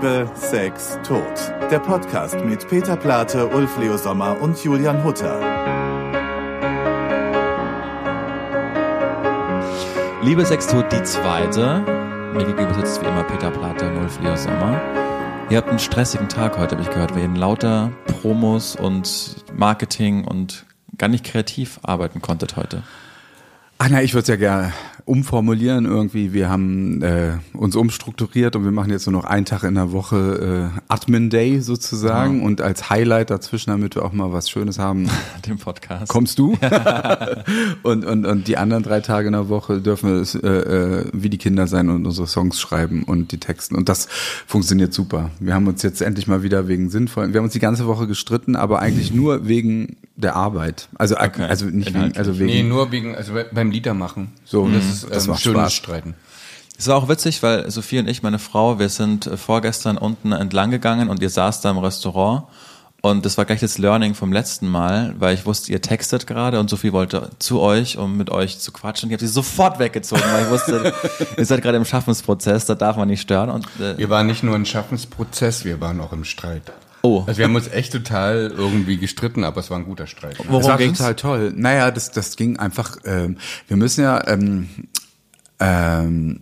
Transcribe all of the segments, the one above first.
Liebe, Sex, Tod. Der Podcast mit Peter Plate, Ulf Leo Sommer und Julian Hutter. Liebe, Sex, Tod, die zweite. Mir gegenüber sitzt wie immer Peter Plate und Ulf Leo Sommer. Ihr habt einen stressigen Tag heute, habe ich gehört, weil ihr in lauter Promos und Marketing und gar nicht kreativ arbeiten konntet heute. Ach na, ich würde es ja gerne umformulieren irgendwie. Wir haben äh, uns umstrukturiert und wir machen jetzt nur noch einen Tag in der Woche äh, Admin Day sozusagen Ja. und als Highlight dazwischen, damit wir auch mal was Schönes haben, Den Podcast. kommst du. und, und, und die anderen drei Tage in der Woche dürfen wir es, äh, äh, wie die Kinder sein und unsere Songs schreiben und die Texten. Und das funktioniert super. Wir haben uns jetzt endlich mal wieder wegen sinnvollen, wir haben uns die ganze Woche gestritten, aber eigentlich nur wegen der Arbeit. Also, Okay. also nicht wegen, also wegen. Nee, nur wegen, also be- beim Liedermachen. So, das ist das ähm, macht schönes Spaß. Streiten. Es war auch witzig, weil Sophie und ich, meine Frau, wir sind äh, vorgestern unten entlang gegangen und ihr saßt da im Restaurant. Und das war gleich das Learning vom letzten Mal, weil ich wusste, ihr textet gerade und Sophie wollte zu euch, um mit euch zu quatschen. Ich habe sie sofort weggezogen, weil ich wusste, ihr seid gerade im Schaffensprozess, da darf man nicht stören. Und äh, Wir waren nicht nur im Schaffensprozess, wir waren auch im Streit. Oh. Also wir haben uns echt total irgendwie gestritten, aber es war ein guter Streit. Worum das war ging's? total toll. Naja, das, das ging einfach, ähm, wir müssen ja, ähm, ähm,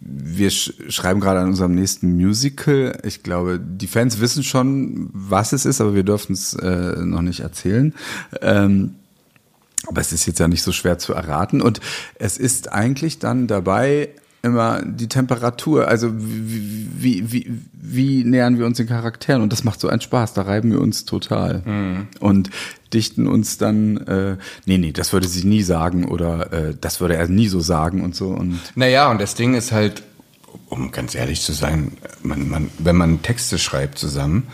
wir sch schreiben gerade an unserem nächsten Musical. Ich glaube, die Fans wissen schon, was es ist, aber wir dürfen es äh, noch nicht erzählen. Ähm, aber es ist jetzt ja nicht so schwer zu erraten. Und es ist eigentlich dann dabei immer die Temperatur. Also wie, wie, wie, wie nähern wir uns den Charakteren? Und das macht so einen Spaß. Da reiben wir uns total. Und dichten uns dann, äh, nee, nee, das würde sie nie sagen oder äh, das würde er nie so sagen und so. Und Naja, und das Ding ist halt, um ganz ehrlich zu sein, man, man, wenn man Texte schreibt zusammen,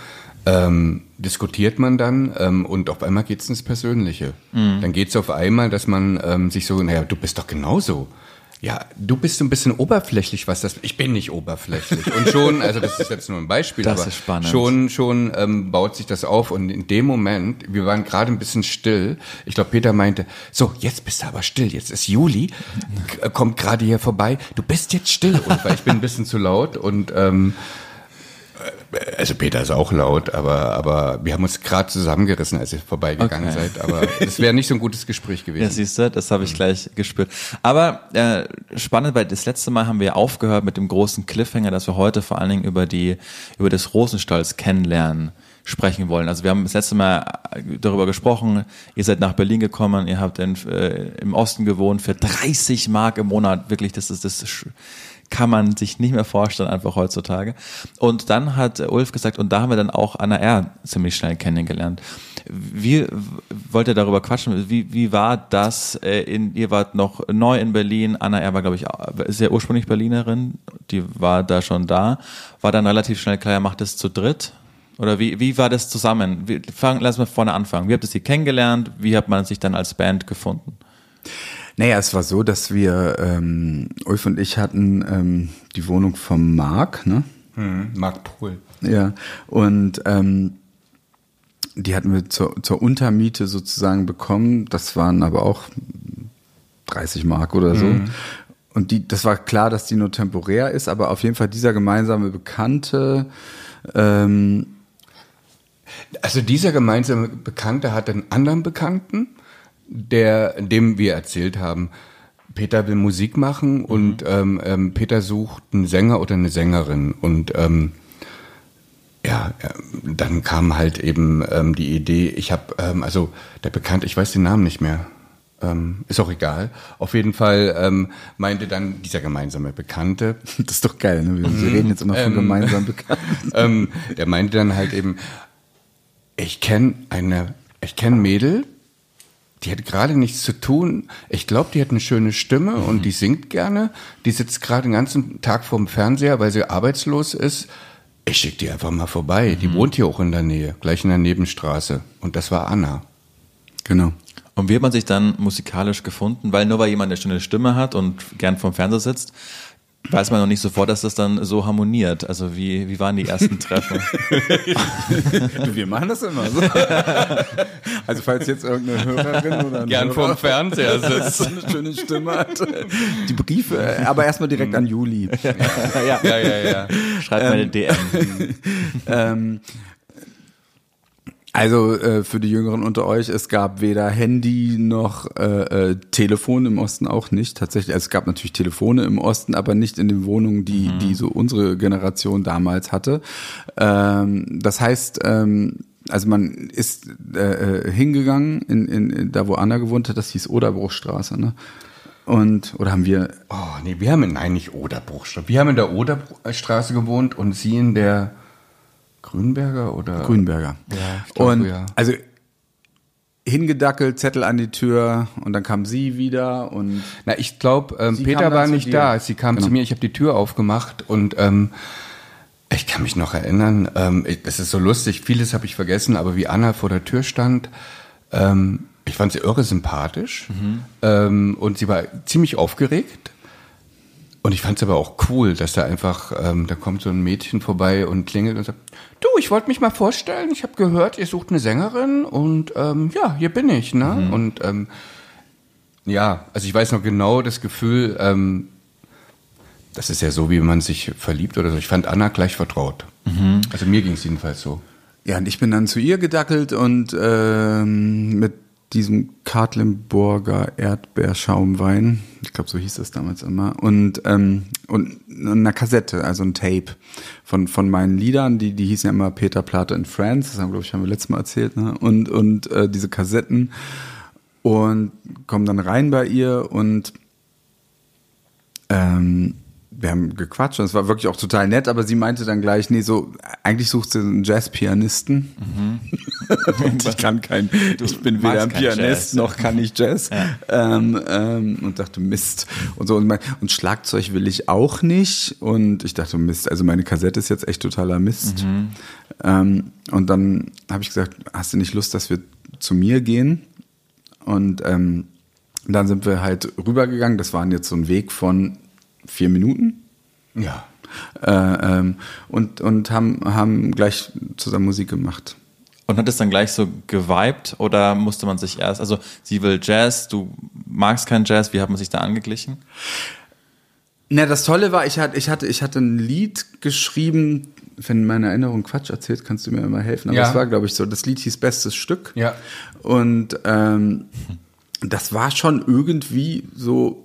ähm, diskutiert man dann ähm, und auf einmal geht's ins Persönliche. Dann geht's auf einmal, dass man ähm, sich so, naja, du bist doch genauso. Ja, du bist so ein bisschen oberflächlich, was das. Ich bin nicht oberflächlich. Und schon, also das ist jetzt nur ein Beispiel, Das aber ist spannend. schon, schon ähm, baut sich das auf. Und in dem Moment, wir waren gerade ein bisschen still. Ich glaube, Peter meinte, so, jetzt bist du aber still. Jetzt ist Juli, kommt gerade hier vorbei. Du bist jetzt still. Und weil ich bin ein bisschen zu laut und ähm, äh, also Peter ist auch laut, aber, aber wir haben uns gerade zusammengerissen, als ihr vorbeigegangen Okay. seid. Aber es wäre nicht so ein gutes Gespräch Ja, gewesen. siehst du, das habe ich gleich gespürt. Aber äh, spannend, weil das letzte Mal haben wir aufgehört mit dem großen Cliffhanger, dass wir heute vor allen Dingen über die über das Rosenstolz kennenlernen sprechen wollen. Also wir haben das letzte Mal äh, darüber gesprochen, ihr seid nach Berlin gekommen, ihr habt in, äh, im Osten gewohnt für 30 Mark im Monat, wirklich, das ist das sch- kann man sich nicht mehr vorstellen, einfach heutzutage. Und dann hat Ulf gesagt, und da haben wir dann auch Anna R. ziemlich schnell kennengelernt. Wie wollt ihr darüber quatschen? Wie, wie war das? Äh, in, ihr wart noch neu in Berlin. Anna R. war, glaube ich, ist ja ursprünglich Berlinerin. Die war da schon da. War dann relativ schnell klar, ihr macht es zu dritt. Oder wie, wie war das zusammen? Wie, fang, lass mal vorne anfangen. Wie habt ihr sie kennengelernt? Wie hat man sich dann als Band gefunden? Naja, es war so, dass wir, ähm, Ulf und ich hatten ähm, die Wohnung vom Marc, ne? Hm, Marc Pohl. Ja, und ähm, die hatten wir zur, zur Untermiete sozusagen bekommen. Das waren aber auch 30 Mark oder so. Und die, das war klar, dass die nur temporär ist, aber auf jeden Fall dieser gemeinsame Bekannte, ähm, Also dieser gemeinsame Bekannte hat einen anderen Bekannten, der, dem wir erzählt haben, Peter will Musik machen und ähm, ähm, Peter sucht einen Sänger oder eine Sängerin und ähm, ja, ähm, dann kam halt eben ähm, die Idee, ich habe, ähm, also der Bekannte, ich weiß den Namen nicht mehr, ähm, ist auch egal. Auf jeden Fall ähm, meinte dann dieser gemeinsame Bekannte, das ist doch geil, ne? Wir, wir reden jetzt immer von Ähm, gemeinsamen Bekannten. ähm, der meinte dann halt eben, ich kenne eine, ich kenne Mädel, die hat gerade nichts zu tun. Ich glaube, die hat eine schöne Stimme und die singt gerne. Die sitzt gerade den ganzen Tag vorm Fernseher, weil sie arbeitslos ist. Ich schicke die einfach mal vorbei. Die wohnt hier auch in der Nähe, gleich in der Nebenstraße. Und das war Anna. Genau. Und wie hat man sich dann musikalisch gefunden? Weil nur weil jemand eine schöne Stimme hat und gern vorm Fernseher sitzt, weiß man noch nicht sofort, dass das dann so harmoniert. Also wie, wie waren die ersten Treffen? Du, wir machen das immer so. Also falls jetzt irgendeine Hörerin oder ein Gern Hörer vorm Fernseher so sitzt. eine schöne Stimme hat, die Briefe, aber erstmal direkt an Juli. ja. ja, ja, ja. Schreibt meine DM. ähm, also äh, für die Jüngeren unter euch, es gab weder Handy noch äh, äh, Telefon im Osten auch nicht. Tatsächlich, also es gab natürlich Telefone im Osten, aber nicht in den Wohnungen, die die so unsere Generation damals hatte. Ähm, das heißt, ähm, also man ist äh, äh, hingegangen in, in, in da, wo Anna gewohnt hat. Das hieß Oderbruchstraße, ne? Und oder haben wir Oh, nee, wir haben in, nein, nicht Oderbruchstraße. Wir haben in der Oderstraße gewohnt und sie in der Grünberger oder? Grünberger. Ja, ich glaube, und ja. also hingedackelt, Zettel an die Tür und dann kam sie wieder und Na, ich glaube, ähm, Peter war nicht dir. da. Sie kam Genau. zu mir, ich habe die Tür aufgemacht und ähm, ich kann mich noch erinnern, ähm, ich- das ist so lustig, vieles habe ich vergessen, aber wie Anna vor der Tür stand, ähm, ich fand sie irre sympathisch ähm, und sie war ziemlich aufgeregt. Und ich fand es aber auch cool, dass da einfach, ähm, da kommt so ein Mädchen vorbei und klingelt und sagt, du, ich wollte mich mal vorstellen, ich habe gehört, ihr sucht eine Sängerin und ähm, ja, hier bin ich. Ne? Und ähm, ja, also ich weiß noch genau das Gefühl, ähm, das ist ja so, wie man sich verliebt oder so. Ich fand Anna gleich vertraut. Also mir ging es jedenfalls so. ja, und ich bin dann zu ihr gedackelt und ähm, mit diesem Kartlenburger Erdbeerschaumwein, ich glaube, so hieß das damals immer, und, ähm, und einer Kassette, also ein Tape von, von meinen Liedern, die, die hießen ja immer Peter Plate in France, das haben, glaube ich, haben wir letztes Mal erzählt, ne? und, und äh, diese Kassetten und kommen dann rein bei ihr und ähm, wir haben gequatscht und es war wirklich auch total nett, aber sie meinte dann gleich, nee, so, eigentlich sucht sie einen Jazzpianisten. und ich kann kein, ich bin weder ein Pianist noch kann ich Jazz. Ähm, ähm, und dachte, Mist. Und so, und, mein, und Schlagzeug will ich auch nicht. Und ich dachte, Mist, also meine Kassette ist jetzt echt totaler Mist. Ähm, und dann habe ich gesagt, hast du nicht Lust, dass wir zu mir gehen? Und ähm, dann sind wir halt rübergegangen. Das waren jetzt so ein Weg von vier Minuten. Ja. Äh, ähm, und und haben, haben gleich zusammen Musik gemacht. Und hat es dann gleich so geweibt oder musste man sich erst, also sie will Jazz, du magst kein Jazz, wie hat man sich da angeglichen? Na, das Tolle war, ich hatte, ich hatte, ich hatte ein Lied geschrieben. Wenn meine Erinnerung Quatsch erzählt, kannst du mir immer helfen. Aber Ja. es war, glaube ich, so. Das Lied hieß Bestes Stück. Ja. Und ähm, das war schon irgendwie so.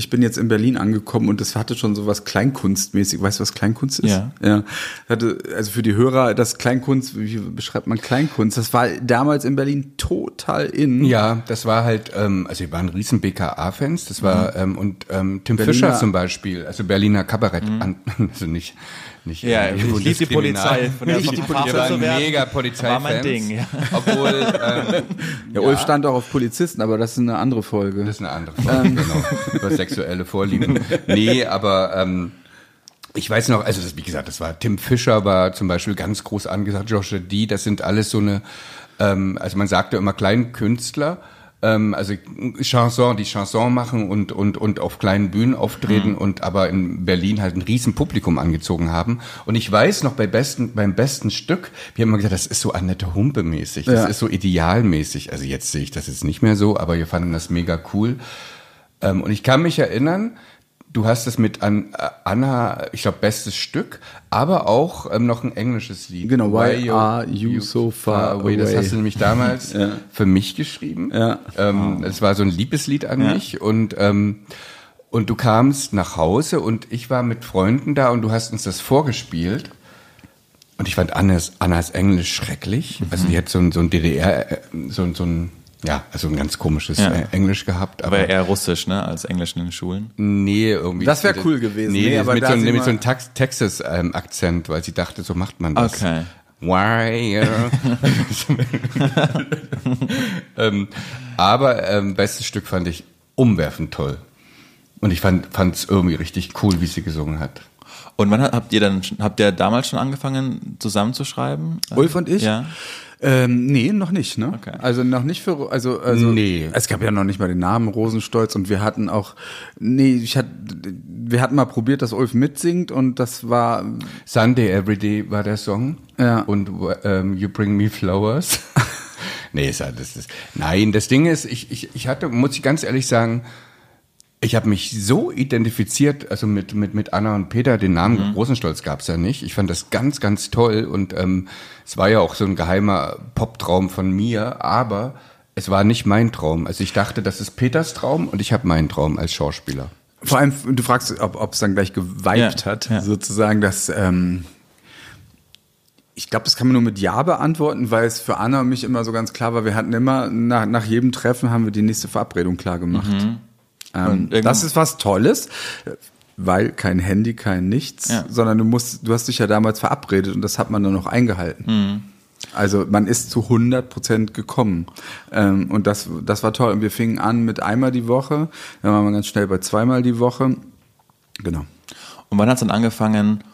Ich bin jetzt in Berlin angekommen und das hatte schon so was Kleinkunstmäßig. Weißt du, was Kleinkunst ist? Ja. Ja. Hatte, also für die Hörer, das Kleinkunst, wie beschreibt man Kleinkunst? Das war damals in Berlin total in. Ja, das war halt, ähm, also wir waren riesen BKA-Fans, das war, ähm, und ähm, Tim Berliner- Fischer zum Beispiel, also Berliner Kabarett, an, also nicht, nicht Ja, ich lieb die. Polizei, von der Nicht die Polizei, werden. mega Polizei War mein Ding, ja. Obwohl, ähm, Ja, Ulf stand auch auf Polizisten, aber das ist eine andere Folge. Das ist eine andere Folge, genau. Über sexuelle Vorlieben. Nee, aber ähm, ich weiß noch, also das, wie gesagt, das war Tim Fischer war zum Beispiel ganz groß angesagt, Joshua D, das sind alles so eine, ähm, also man sagte immer Kleinkünstler, ähm, also Chanson, die Chanson machen und, und, und auf kleinen Bühnen auftreten und aber in Berlin halt ein riesen Publikum angezogen haben. Und ich weiß noch bei besten, beim besten Stück, wir haben immer gesagt, das ist so Annette Humpe mäßig, das Ja. ist so idealmäßig. Also jetzt sehe ich das jetzt nicht mehr so, aber wir fanden das mega cool. Ähm, und ich kann mich erinnern, du hast es mit an, äh, Anna, ich glaube, bestes Stück, aber auch ähm, noch ein englisches Lied. Genau, Why Are You So Far Das Away? hast du nämlich damals für mich geschrieben. Ja. Ähm, Es war so ein Liebeslied an Ja. mich und ähm, und du kamst nach Hause und ich war mit Freunden da und du hast uns das vorgespielt. Und ich fand Annas, Annas Englisch schrecklich. Also die hat so ein, so ein DDR, äh, so, ein- so ein, ja, also ein ganz komisches Ja. äh, Englisch gehabt. Aber eher russisch, ne, als Englisch in den Schulen. Nee, irgendwie. Das wär cool gewesen. Nee, Nee, das aber mit, so, einem- sind mit so einem Texas-Akzent, weil sie dachte, so macht man das. Okay. Why? ähm, aber ähm, bestes Stück fand ich umwerfend toll. Und ich fand es irgendwie richtig cool, wie sie gesungen hat. Und wann habt ihr dann, habt ihr damals schon angefangen zusammenzuschreiben? Ulf und ich? Ja. Ähm, nee, noch nicht, ne? Okay. Also noch nicht für, also, also Nee. es gab ja noch nicht mal den Namen Rosenstolz und wir hatten auch, nee, ich hatte, wir hatten mal probiert, dass Ulf mitsingt und das war, Sunday Everyday war der Song. Ja. Und ähm, You Bring Me Flowers. nee, das ist, nein, das Ding ist, ich, ich, ich hatte, muss ich ganz ehrlich sagen, Ich habe mich so identifiziert, also mit, mit, mit Anna und Peter, den Namen mhm. Rosenstolz gab's ja nicht. Ich fand das ganz, ganz toll und ähm, es war ja auch so ein geheimer Poptraum von mir, aber es war nicht mein Traum. Also ich dachte, das ist Peters Traum und ich habe meinen Traum als Schauspieler. Vor allem, du fragst, ob es dann gleich geweibt ja, hat, ja. sozusagen, dass ähm, ich glaube, das kann man nur mit Ja beantworten, weil es für Anna und mich immer so ganz klar war, wir hatten immer nach, nach jedem Treffen haben wir die nächste Verabredung klar gemacht. Mhm. Ähm, das ist was Tolles, weil kein Handy, kein nichts, ja. sondern du musst, du hast dich ja damals verabredet und das hat man dann noch eingehalten. Mhm. Also man ist zu 100 Prozent gekommen ähm, und das, das war toll. Und wir fingen an mit einmal die Woche, dann waren wir ganz schnell bei zweimal die Woche. Genau. Und wann hat es dann angefangen,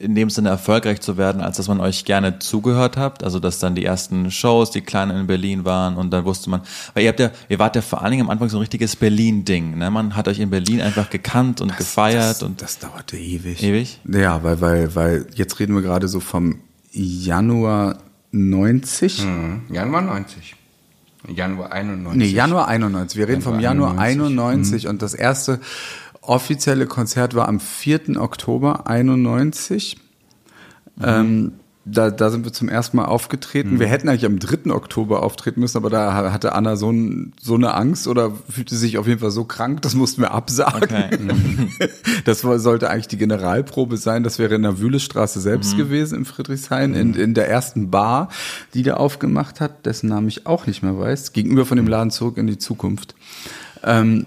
in dem Sinne erfolgreich zu werden, als dass man euch gerne zugehört habt, also dass dann die ersten Shows, die kleinen in Berlin waren und dann wusste man, weil ihr habt ja, ihr wart ja vor allen Dingen am Anfang so ein richtiges Berlin-Ding, ne? Man hat euch in Berlin einfach gekannt und das, gefeiert das, und das dauerte ewig. Ewig? Ja, weil weil weil jetzt reden wir gerade so vom Januar 90. Mhm. Januar 90. Januar 91. Nee, Januar 91. Wir reden Januar vom Januar 91, 91 mhm. und das erste offizielle Konzert war am 4. Oktober 91. Mhm. Ähm, da, da sind wir zum ersten Mal aufgetreten. Mhm. Wir hätten eigentlich am 3. Oktober auftreten müssen, aber da hatte Anna so, ein, so eine Angst oder fühlte sich auf jeden Fall so krank, das mussten wir absagen. Okay. Mhm. Das war, sollte eigentlich die Generalprobe sein. Das wäre in der Wühlestraße selbst mhm. gewesen, in Friedrichshain, in, mhm. in der ersten Bar, die der aufgemacht hat, dessen Namen ich auch nicht mehr weiß, gegenüber von dem Laden zurück in die Zukunft. Ähm,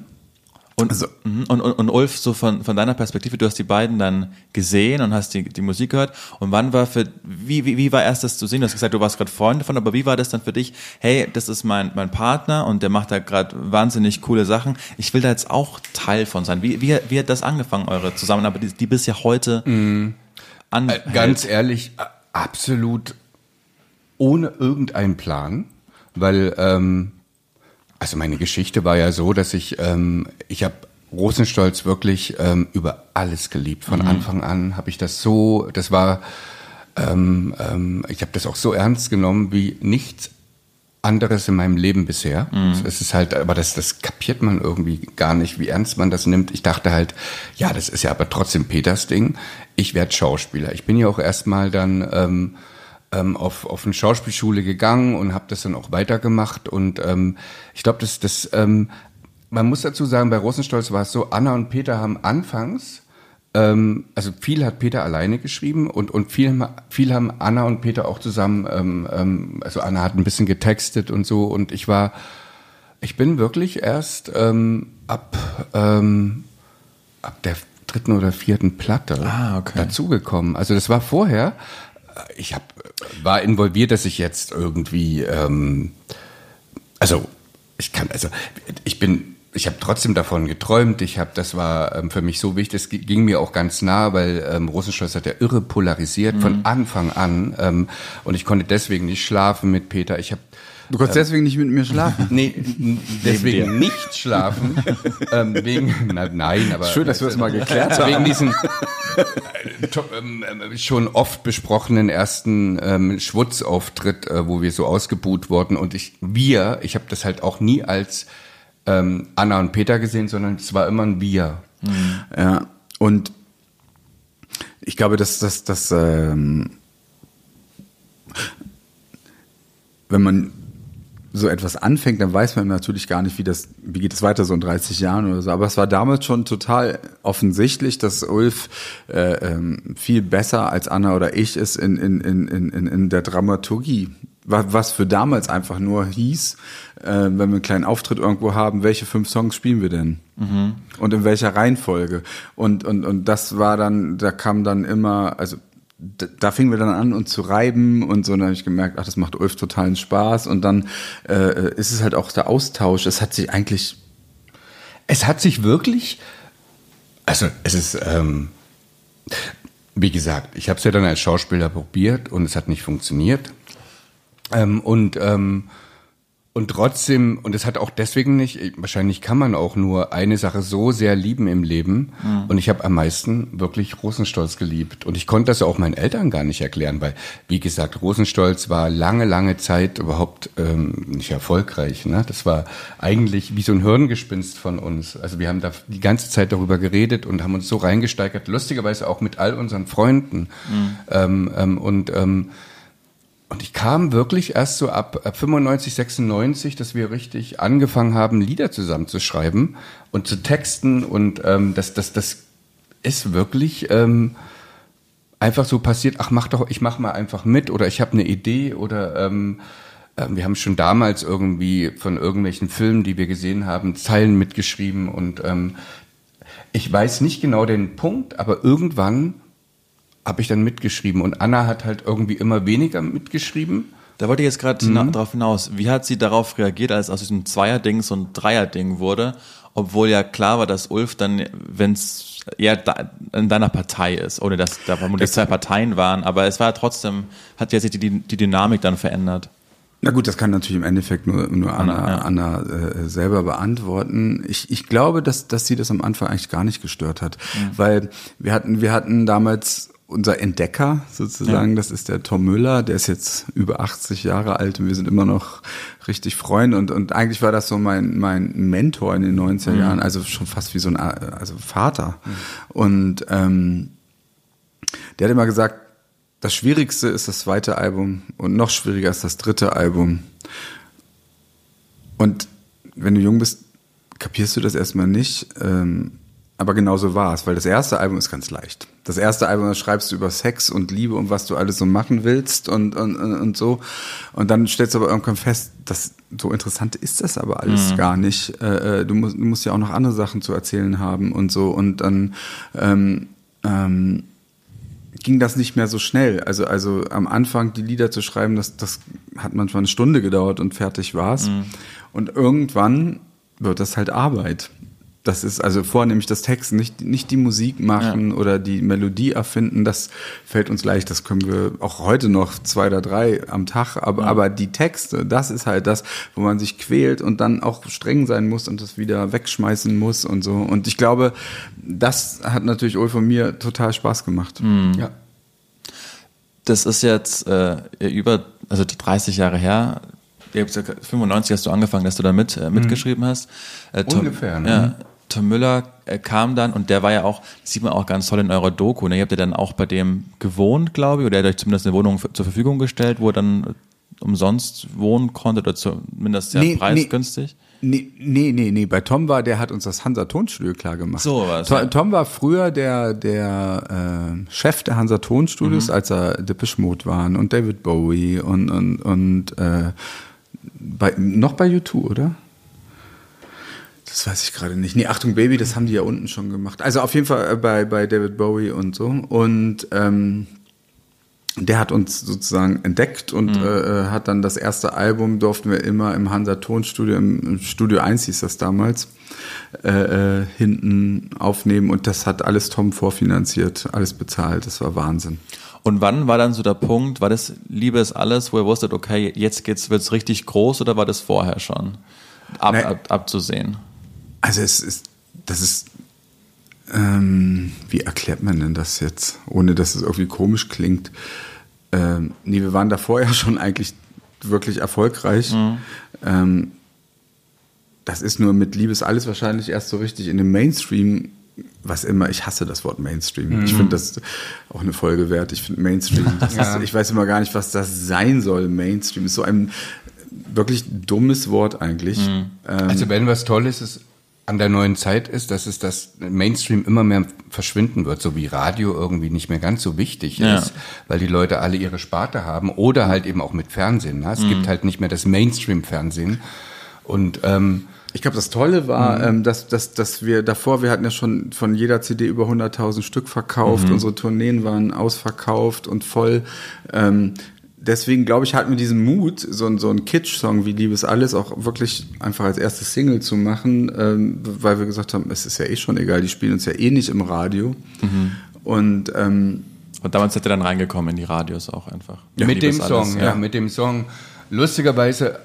und, also, mhm. und, und, und Ulf, so von, von deiner Perspektive, du hast die beiden dann gesehen und hast die, die Musik gehört. Und wann war für, wie, wie, wie war erst das zu sehen? Du hast gesagt, du warst gerade Freund davon, aber wie war das dann für dich? Hey, das ist mein, mein Partner und der macht da gerade wahnsinnig coole Sachen. Ich will da jetzt auch Teil von sein. Wie, wie, wie hat das angefangen, eure Zusammenarbeit, die, die bis ja heute mhm. anhält? Ganz ehrlich, absolut ohne irgendeinen Plan, weil, ähm, also meine Geschichte war ja so, dass ich, ähm, ich habe Rosenstolz wirklich ähm, über alles geliebt. Von mhm. Anfang an habe ich das so, das war, ähm, ähm, ich habe das auch so ernst genommen wie nichts anderes in meinem Leben bisher. Mhm. Es ist halt, aber das, das kapiert man irgendwie gar nicht, wie ernst man das nimmt. Ich dachte halt, ja, das ist ja aber trotzdem Peters Ding. Ich werde Schauspieler. Ich bin ja auch erstmal dann ähm, ähm, auf, auf eine Schauspielschule gegangen und habe das dann auch weitergemacht. Und ähm, ich glaube, das, das ähm, man muss dazu sagen, bei Rosenstolz war es so, Anna und Peter haben anfangs, ähm, also viel hat Peter alleine geschrieben und, und viel, viel haben Anna und Peter auch zusammen, ähm, ähm, also Anna hat ein bisschen getextet und so und ich war, ich bin wirklich erst ähm, ab, ähm, ab der dritten oder vierten Platte ah, okay. dazugekommen. Also das war vorher, ich hab, war involviert, dass ich jetzt irgendwie, ähm, also ich kann, also ich bin, ich habe trotzdem davon geträumt. Ich habe, das war ähm, für mich so wichtig. Das ging mir auch ganz nah, weil ähm, Rosenschloss hat ja irre polarisiert mhm. von Anfang an ähm, und ich konnte deswegen nicht schlafen mit Peter. Ich habe Du konntest ähm, deswegen nicht mit mir schlafen? Nee, deswegen nicht schlafen. ähm, wegen, na, nein, aber. Schön, dass wir das mal geklärt haben. Wegen diesen ähm, äh, schon oft besprochenen ersten ähm, Schwutzauftritt, äh, wo wir so ausgebuht wurden. Und ich, wir, ich habe das halt auch nie als ähm, Anna und Peter gesehen, sondern es war immer ein Wir. Mhm. Ja, und ich glaube, dass das, das ähm, wenn man so etwas anfängt, dann weiß man natürlich gar nicht, wie das, wie geht es weiter, so in 30 Jahren oder so. Aber es war damals schon total offensichtlich, dass Ulf äh, ähm, viel besser als Anna oder ich ist in, in, in, in, in der Dramaturgie. Was für damals einfach nur hieß, äh, wenn wir einen kleinen Auftritt irgendwo haben, welche fünf Songs spielen wir denn? Mhm. Und in welcher Reihenfolge? Und, und, und das war dann, da kam dann immer, also da fingen wir dann an, uns zu reiben und so, und dann habe ich gemerkt, ach, das macht Ulf totalen Spaß und dann äh, ist es halt auch der Austausch. Es hat sich eigentlich... Es hat sich wirklich... Also es ist... Ähm, wie gesagt, ich habe es ja dann als Schauspieler probiert und es hat nicht funktioniert. Ähm, und ähm, und trotzdem, und es hat auch deswegen nicht, wahrscheinlich kann man auch nur eine Sache so sehr lieben im Leben. Mhm. Und ich habe am meisten wirklich Rosenstolz geliebt. Und ich konnte das auch meinen Eltern gar nicht erklären, weil, wie gesagt, Rosenstolz war lange, lange Zeit überhaupt ähm, nicht erfolgreich. Ne? Das war eigentlich wie so ein Hirngespinst von uns. Also wir haben da die ganze Zeit darüber geredet und haben uns so reingesteigert, lustigerweise auch mit all unseren Freunden. Mhm. Ähm, ähm, und ähm, und ich kam wirklich erst so ab, ab 95, 96, dass wir richtig angefangen haben, Lieder zusammenzuschreiben und zu texten. Und ähm, das, das, das ist wirklich ähm, einfach so passiert, ach mach doch, ich mach mal einfach mit oder ich habe eine Idee oder ähm, äh, wir haben schon damals irgendwie von irgendwelchen Filmen, die wir gesehen haben, Zeilen mitgeschrieben und ähm, ich weiß nicht genau den Punkt, aber irgendwann habe ich dann mitgeschrieben. Und Anna hat halt irgendwie immer weniger mitgeschrieben. Da wollte ich jetzt gerade mhm. darauf hinaus. Wie hat sie darauf reagiert, als aus diesem Zweierding so ein Dreierding wurde? Obwohl ja klar war, dass Ulf dann, wenn es eher da, in deiner Partei ist, ohne dass da vermutlich zwei Parteien waren, aber es war trotzdem, hat ja sich die, die Dynamik dann verändert. Na gut, das kann natürlich im Endeffekt nur, nur Anna, Anna, ja. Anna äh, selber beantworten. Ich, ich glaube, dass, dass sie das am Anfang eigentlich gar nicht gestört hat, mhm. weil wir hatten, wir hatten damals unser Entdecker sozusagen, ja. das ist der Tom Müller, der ist jetzt über 80 Jahre alt und wir sind immer noch richtig Freunde und, und eigentlich war das so mein, mein Mentor in den 90er mhm. Jahren, also schon fast wie so ein also Vater. Mhm. Und ähm, der hat immer gesagt, das Schwierigste ist das zweite Album und noch schwieriger ist das dritte Album. Und wenn du jung bist, kapierst du das erstmal nicht. Ähm, aber genauso war es, weil das erste Album ist ganz leicht. Das erste Album, da schreibst du über Sex und Liebe und was du alles so machen willst und, und, und so. Und dann stellst du aber irgendwann fest, dass so interessant ist das aber alles mhm. gar nicht. Äh, äh, du, musst, du musst ja auch noch andere Sachen zu erzählen haben und so. Und dann ähm, ähm, ging das nicht mehr so schnell. Also, also am Anfang die Lieder zu schreiben, das, das hat manchmal eine Stunde gedauert und fertig war's. Mhm. Und irgendwann wird das halt Arbeit. Das ist also vornehmlich das Texten, nicht, nicht die Musik machen ja. oder die Melodie erfinden. Das fällt uns leicht. Das können wir auch heute noch zwei oder drei am Tag. Aber, ja. aber die Texte, das ist halt das, wo man sich quält und dann auch streng sein muss und das wieder wegschmeißen muss und so. Und ich glaube, das hat natürlich Ulf und mir total Spaß gemacht. Mhm. Ja. Das ist jetzt äh, über, also 30 Jahre her. 95 hast du angefangen, dass du da mit, äh, mitgeschrieben hast. Äh, Ungefähr, ne? Ja, Tom Müller äh, kam dann und der war ja auch, das sieht man auch ganz toll in eurer Doku. Ne? Ihr habt ja dann auch bei dem gewohnt, glaube ich, oder er hat euch zumindest eine Wohnung zur Verfügung gestellt, wo er dann umsonst wohnen konnte oder zumindest sehr nee, preisgünstig. Nee, nee, nee, nee. Bei Tom war, der hat uns das Hansa Tonstudio klar gemacht. So was. Tom, ja. Tom war früher der, der äh, Chef der Hansa Tonstudios, mhm. als er Depeche Mode waren und David Bowie und, und, und äh, bei, noch bei U2, oder? Das weiß ich gerade nicht. Nee, Achtung Baby, das haben die ja unten schon gemacht. Also auf jeden Fall äh, bei, bei David Bowie und so. Und ähm, der hat uns sozusagen entdeckt und mhm. äh, hat dann das erste Album, durften wir immer im Hansa Tonstudio, im Studio 1 hieß das damals, äh, äh, hinten aufnehmen und das hat alles Tom vorfinanziert, alles bezahlt. Das war Wahnsinn. Und wann war dann so der Punkt, war das Liebe ist alles, wo ihr wusstet, okay, jetzt geht's, wird's richtig groß oder war das vorher schon ab, ab, abzusehen? Also es ist, das ist, ähm, wie erklärt man denn das jetzt, ohne dass es irgendwie komisch klingt? Ähm, nee, wir waren davor ja schon eigentlich wirklich erfolgreich. Mhm. Ähm, das ist nur mit Liebes alles wahrscheinlich erst so richtig in dem Mainstream, was immer, ich hasse das Wort Mainstream. Mhm. Ich finde das auch eine Folge wert. Ich finde Mainstream, ja. ist, ich weiß immer gar nicht, was das sein soll. Mainstream ist so ein wirklich dummes Wort eigentlich. Mhm. also wenn was Tolles ist, an der neuen Zeit ist, dass es das Mainstream immer mehr verschwinden wird, so wie Radio irgendwie nicht mehr ganz so wichtig ja. ist, weil die Leute alle ihre Sparte haben oder halt eben auch mit Fernsehen. Ne? Es mhm. gibt halt nicht mehr das Mainstream-Fernsehen und ähm, ich glaube, das Tolle war, mhm. ähm, dass, dass, dass wir davor, wir hatten ja schon von jeder CD über 100.000 Stück verkauft, mhm. unsere Tourneen waren ausverkauft und voll. Ähm, deswegen glaube ich, hatten wir diesen Mut, so, ein so ein Kitsch-Song wie Liebes Alles auch wirklich einfach als erste Single zu machen, ähm, weil wir gesagt haben, es ist ja eh schon egal, die spielen uns ja eh nicht im Radio. Mhm. Und, ähm, und damals seid ihr dann reingekommen in die Radios auch einfach. Ja, mit dem Song, ja. ja, mit dem Song. Lustigerweise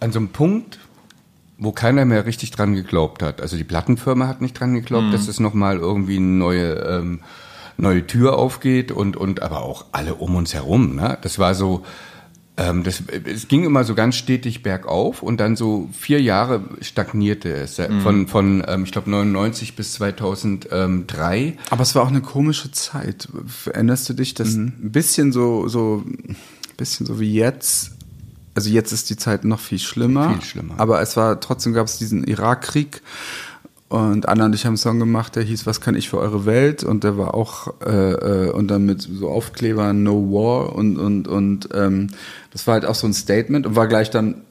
an so einem Punkt, wo keiner mehr richtig dran geglaubt hat. Also die Plattenfirma hat nicht dran geglaubt, Mhm. dass es nochmal irgendwie eine neue, ähm, neue Tür aufgeht und, und aber auch alle um uns herum. Ne? Das war so, ähm, das, es ging immer so ganz stetig bergauf und dann so vier Jahre stagnierte es. äh, Mhm. Von, von ähm, ich glaube, 99 bis 2003. Aber es war auch eine komische Zeit. Erinnerst du dich, dass Mhm. ein bisschen so, so, ein bisschen so wie jetzt. Also jetzt ist die Zeit noch viel schlimmer. Viel schlimmer. Aber es war, trotzdem gab es diesen Irakkrieg. Und Anna und ich haben einen Song gemacht, der hieß Was kann ich für eure Welt? Und der war auch, äh, äh, und dann mit so Aufklebern No War und, und, und ähm, das war halt auch so ein Statement und war gleich dann,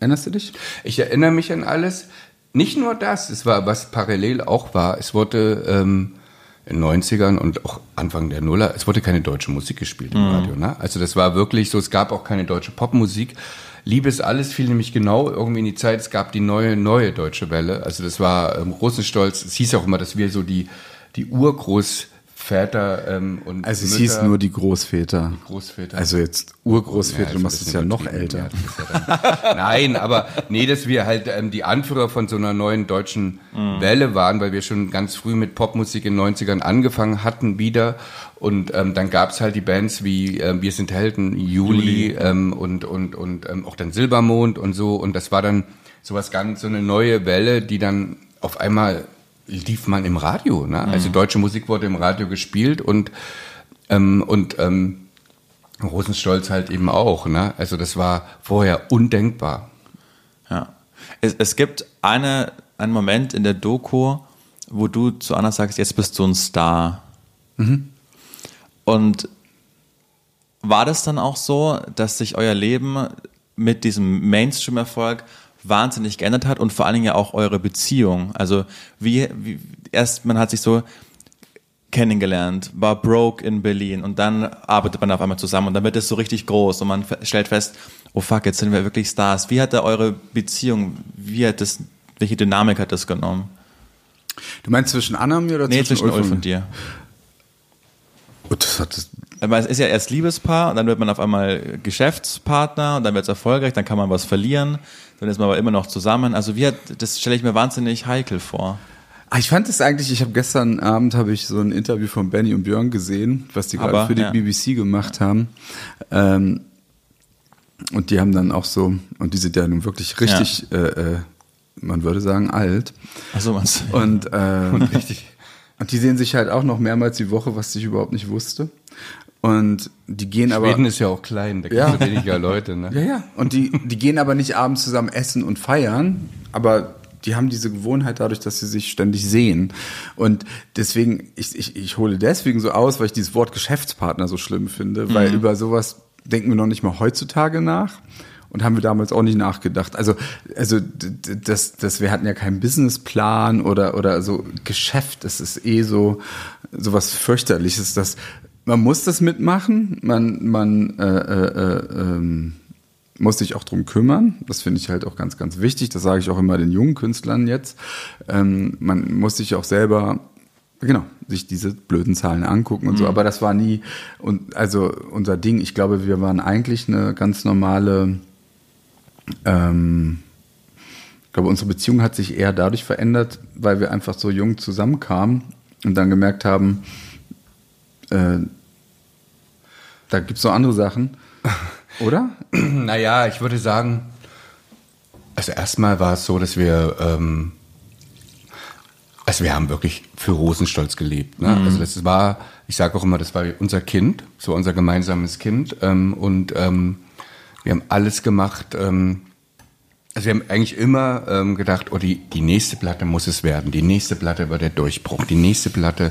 erinnerst du dich? Ich erinnere mich an alles. Nicht nur das, es war, was parallel auch war, es wurde ähm, in den 90ern und auch Anfang der Nuller, es wurde keine deutsche Musik gespielt im Radio. Ne? Also das war wirklich so, es gab auch keine deutsche Popmusik. Liebe ist alles fiel nämlich genau irgendwie in die Zeit, es gab die neue, neue deutsche Welle. Also das war ähm, Rosenstolz, es hieß auch immer, dass wir so die, die Urgroßväter ähm, und Also es Mütter, hieß nur die Großväter. Großväter. Also jetzt Urgroßväter, Ja, du machst es ja noch älter. ja, Nein, aber nee, dass wir halt ähm, die Anführer von so einer neuen deutschen Welle waren, weil wir schon ganz früh mit Popmusik in den 90ern angefangen hatten wieder. Und ähm, dann gab's halt die Bands wie ähm, Wir sind Helden, Juli, Ähm, und, und, und ähm, auch dann Silbermond und so. Und das war dann sowas ganz, so eine neue Welle, die dann auf einmal lief man im Radio. Ne? Also deutsche Musik wurde im Radio gespielt und, ähm, und ähm, Rosenstolz halt eben auch. Ne? Also das war vorher undenkbar. Ja. Es, es gibt eine, einen Moment in der Doku, wo du zu Anna sagst, jetzt bist du ein Star. Und war das dann auch so, dass sich euer Leben mit diesem Mainstream-Erfolg wahnsinnig geändert hat und vor allen Dingen ja auch eure Beziehung? Also wie, wie erst man hat sich so kennengelernt, war broke in Berlin und dann arbeitet man auf einmal zusammen und dann wird es so richtig groß und man stellt fest, oh fuck, jetzt sind wir wirklich Stars. Wie hat da eure Beziehung, wie hat das, welche Dynamik hat das genommen? Du meinst zwischen Anna und mir oder Nee, zwischen, zwischen Ulf mir? und dir. Oh, das hat das, Es ist ja erst Liebespaar und dann wird man auf einmal Geschäftspartner und dann wird es erfolgreich, dann kann man was verlieren, dann ist man aber immer noch zusammen. Also wie hat, das stelle ich mir wahnsinnig heikel vor. Ah, ich fand es eigentlich, ich habe gestern Abend habe ich so ein Interview von Benny und Björn gesehen, was die gerade für die ja. BBC gemacht haben. Ähm, und die haben dann auch so, und die sind ja nun wirklich richtig, äh, äh, man würde sagen, alt. Achso, was? Und, äh, richtig. Und die sehen sich halt auch noch mehrmals die Woche, was ich überhaupt nicht wusste. Und die gehen aber. Schweden ist ja auch klein, da gibt es ja weniger Leute. Ne? Ja, ja. Und die, die gehen aber nicht abends zusammen essen und feiern, aber die haben diese Gewohnheit dadurch, dass sie sich ständig sehen. Und deswegen, ich, ich, ich hole deswegen so aus, weil ich dieses Wort Geschäftspartner so schlimm finde, weil über sowas denken wir noch nicht mal heutzutage nach. Und haben wir damals auch nicht nachgedacht. Also, also das, das, wir hatten ja keinen Businessplan oder, oder so Geschäft. Das ist eh so, so was fürchterliches. Das, man muss das mitmachen. Man, man, äh, äh, äh, ähm, muss sich auch drum kümmern. Das finde ich halt auch ganz, ganz wichtig. Das sage ich auch immer den jungen Künstlern jetzt. Ähm, man muss sich auch selber, genau, sich diese blöden Zahlen angucken und so. Aber das war nie, und also unser Ding. Ich glaube, wir waren eigentlich eine ganz normale, ähm, ich glaube, unsere Beziehung hat sich eher dadurch verändert, weil wir einfach so jung zusammenkamen und dann gemerkt haben, äh, da gibt es noch andere Sachen. Oder? Naja, ich würde sagen, also erstmal war es so, dass wir, ähm, also wir haben wirklich für Rosenstolz gelebt. Ne? Also das war, ich sage auch immer, das war unser Kind, so unser gemeinsames Kind. Ähm, und ähm, wir haben alles gemacht. Ähm, also wir haben eigentlich immer ähm, gedacht, oh, die, die nächste Platte muss es werden. Die nächste Platte wird der Durchbruch. Die nächste Platte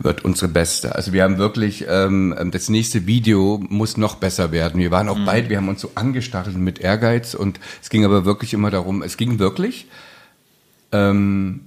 wird unsere beste. Also wir haben wirklich, ähm, das nächste Video muss noch besser werden. Wir waren auch beide, wir haben uns so angestachelt mit Ehrgeiz und es ging aber wirklich immer darum, es ging wirklich ähm,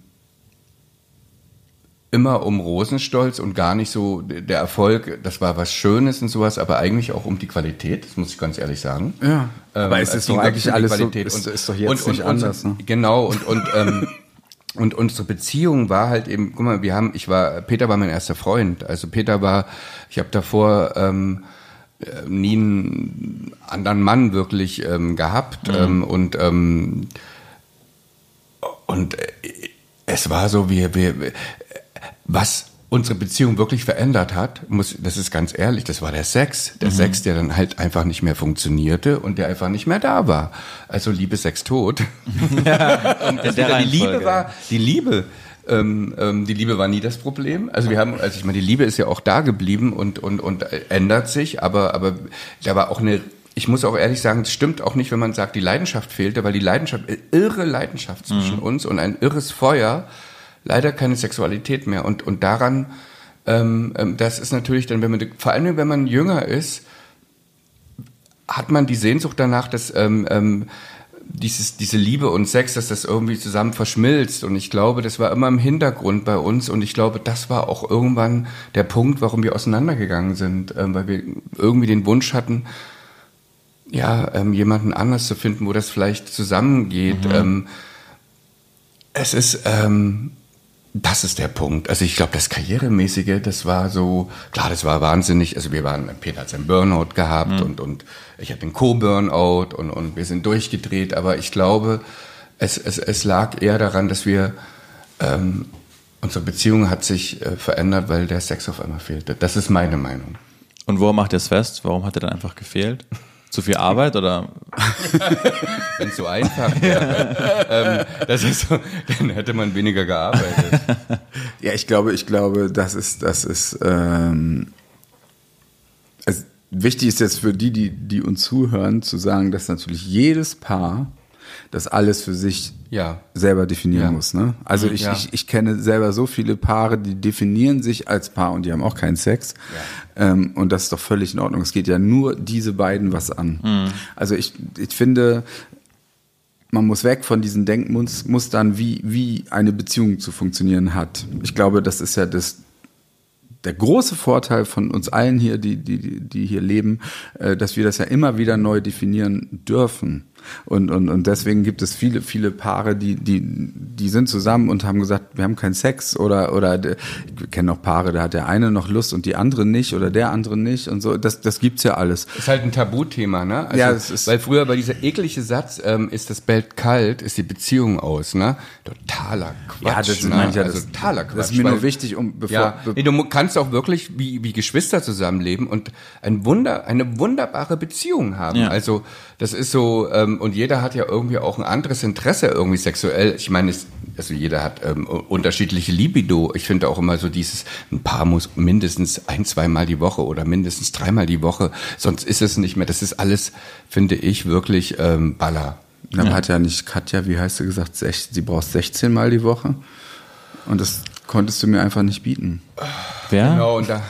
immer um Rosenstolz und gar nicht so der Erfolg, das war was Schönes und sowas, aber eigentlich auch um die Qualität, das muss ich ganz ehrlich sagen. Ja. Ähm, Aber es ist doch eigentlich alles so- Qualität. ist- Und- ist doch jetzt und, und, nicht und, anders, ne? Genau, und, und, ähm, und unsere Beziehung war halt eben, guck mal, wir haben, ich war, Peter war mein erster Freund. Also Peter war, ich habe davor ähm, äh, nie einen anderen Mann wirklich ähm, gehabt. Mhm. Ähm, und ähm, und äh, es war so, wie, wie, was unsere Beziehung wirklich verändert hat, muss, das ist ganz ehrlich, das war der Sex. Der mhm. Sex, der dann halt einfach nicht mehr funktionierte und der einfach nicht mehr da war. Also Liebe, Sex, tot. Ja, und das die Liebe war, die Liebe, ähm, ähm, die Liebe war nie das Problem. Also wir haben, also ich meine, die Liebe ist ja auch da geblieben und, und, und ändert sich, aber, aber da war auch eine ich muss auch ehrlich sagen, es stimmt auch nicht, wenn man sagt, die Leidenschaft fehlte, weil die Leidenschaft, irre Leidenschaft zwischen mhm. uns und ein irres Feuer, leider keine Sexualität mehr. Und, und daran, ähm, ähm, das ist natürlich dann, wenn man, vor allem wenn man jünger ist, hat man die Sehnsucht danach, dass ähm, ähm, dieses, diese Liebe und Sex, dass das irgendwie zusammen verschmilzt. Und ich glaube, das war immer im Hintergrund bei uns. Und ich glaube, das war auch irgendwann der Punkt, warum wir auseinandergegangen sind, ähm, weil wir irgendwie den Wunsch hatten, ja, ähm, jemanden anders zu finden, wo das vielleicht zusammengeht. Mhm. Ähm, es ist, ähm, das ist der Punkt. Also ich glaube, das Karrieremäßige, das war so, klar, das war wahnsinnig. Also wir waren, Peter hat seinen Burnout gehabt mhm. und, und ich hatte einen Co-Burnout und, und wir sind durchgedreht. Aber ich glaube, es, es, es lag eher daran, dass wir, ähm, unsere Beziehung hat sich äh, verändert, weil der Sex auf einmal fehlte. Das ist meine Meinung. Und wo macht ihr es fest? Warum hat er dann einfach gefehlt? Zu viel Arbeit oder? Wenn es so einfach wäre. ähm, das ist so, dann hätte man weniger gearbeitet. Ja, ich glaube, ich glaube, das ist, das ist, ähm, also wichtig ist jetzt für die, die, die uns zuhören, zu sagen, dass natürlich jedes Paar das alles für sich ja. selber definieren ja. muss. Ne? Also mhm, ich, ja. ich, ich kenne selber so viele Paare, die definieren sich als Paar und die haben auch keinen Sex. Ähm, und das ist doch völlig in Ordnung. Es geht ja nur diese beiden was an. Mhm. Also ich, ich finde, man muss weg von diesen Denkmustern, wie, wie eine Beziehung zu funktionieren hat. Ich glaube, das ist ja das, der große Vorteil von uns allen hier, die, die, die hier leben, äh, dass wir das ja immer wieder neu definieren dürfen. Und, und, und deswegen gibt es viele, viele Paare, die, die, die sind zusammen und haben gesagt, wir haben keinen Sex oder, oder ich kenne auch Paare, da hat der eine noch Lust und die andere nicht oder der andere nicht und so. Das, das gibt's ja alles. Ist halt ein Tabuthema, ne? Also, ja, es ist, weil früher bei dieser eklige Satz, ähm, ist das Bett kalt, ist die Beziehung aus, ne? Totaler Quatsch. Ja, das ne? meine ich ja, also, das, totaler Quatsch. Das ist mir weil, nur wichtig, um bevor. Ja, nee, du kannst auch wirklich wie, wie Geschwister zusammenleben und ein Wunder, eine wunderbare Beziehung haben. Ja. Also das ist so, ähm, und jeder hat ja irgendwie auch ein anderes Interesse irgendwie sexuell. Ich meine, es, also jeder hat ähm, unterschiedliche Libido. Ich finde auch immer so dieses, ein Paar muss mindestens ein, zweimal die Woche oder mindestens dreimal die Woche, sonst ist es nicht mehr. Das ist alles, finde ich, wirklich ähm, Baller. Na, ja. hat ja nicht Katja, wie heißt du gesagt, sie braucht 16 Mal die Woche. Und das konntest du mir einfach nicht bieten. Wer? Genau, und da,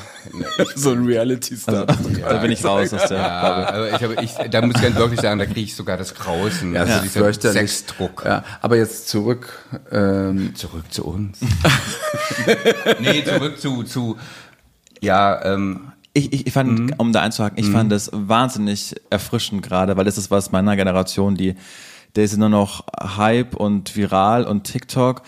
so ein Reality-Star. Also, ja, da bin ich raus aus der ja, aber ich, hab, ich, Da muss ich ganz wirklich sagen, da kriege ich sogar das Grausen. Ja, also dieser Sexdruck. Ja, aber jetzt zurück. Ähm, zurück zu uns. nee, zurück zu, zu ja, ähm, ich, ich, ich fand, mhm. um da einzuhaken, ich mhm. fand das wahnsinnig erfrischend gerade, weil das ist was meiner Generation, die, der ist nur noch Hype und viral und TikTok,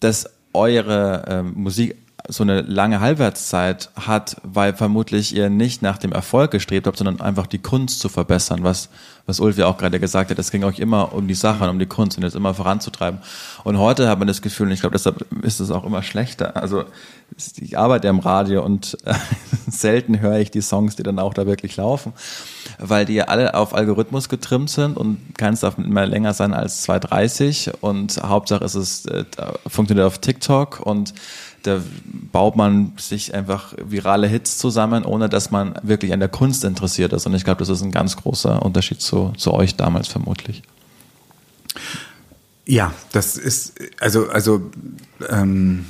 dass eure ähm, Musik so eine lange Halbwertszeit hat, weil vermutlich ihr nicht nach dem Erfolg gestrebt habt, sondern einfach die Kunst zu verbessern, was, was Ulf ja auch gerade gesagt hat, es ging euch immer um die Sache und um die Kunst und jetzt immer voranzutreiben. Und heute hat man das Gefühl, und ich glaube, deshalb ist es auch immer schlechter. Also ich arbeite im Radio und äh, selten höre ich die Songs, die dann auch da wirklich laufen, weil die alle auf Algorithmus getrimmt sind und keins darf mehr länger sein als 2,30 und Hauptsache ist es äh, funktioniert auf TikTok und da baut man sich einfach virale Hits zusammen, ohne dass man wirklich an der Kunst interessiert ist. Und ich glaube, das ist ein ganz großer Unterschied zu, zu euch damals vermutlich. Ja, das ist, also, also, ähm,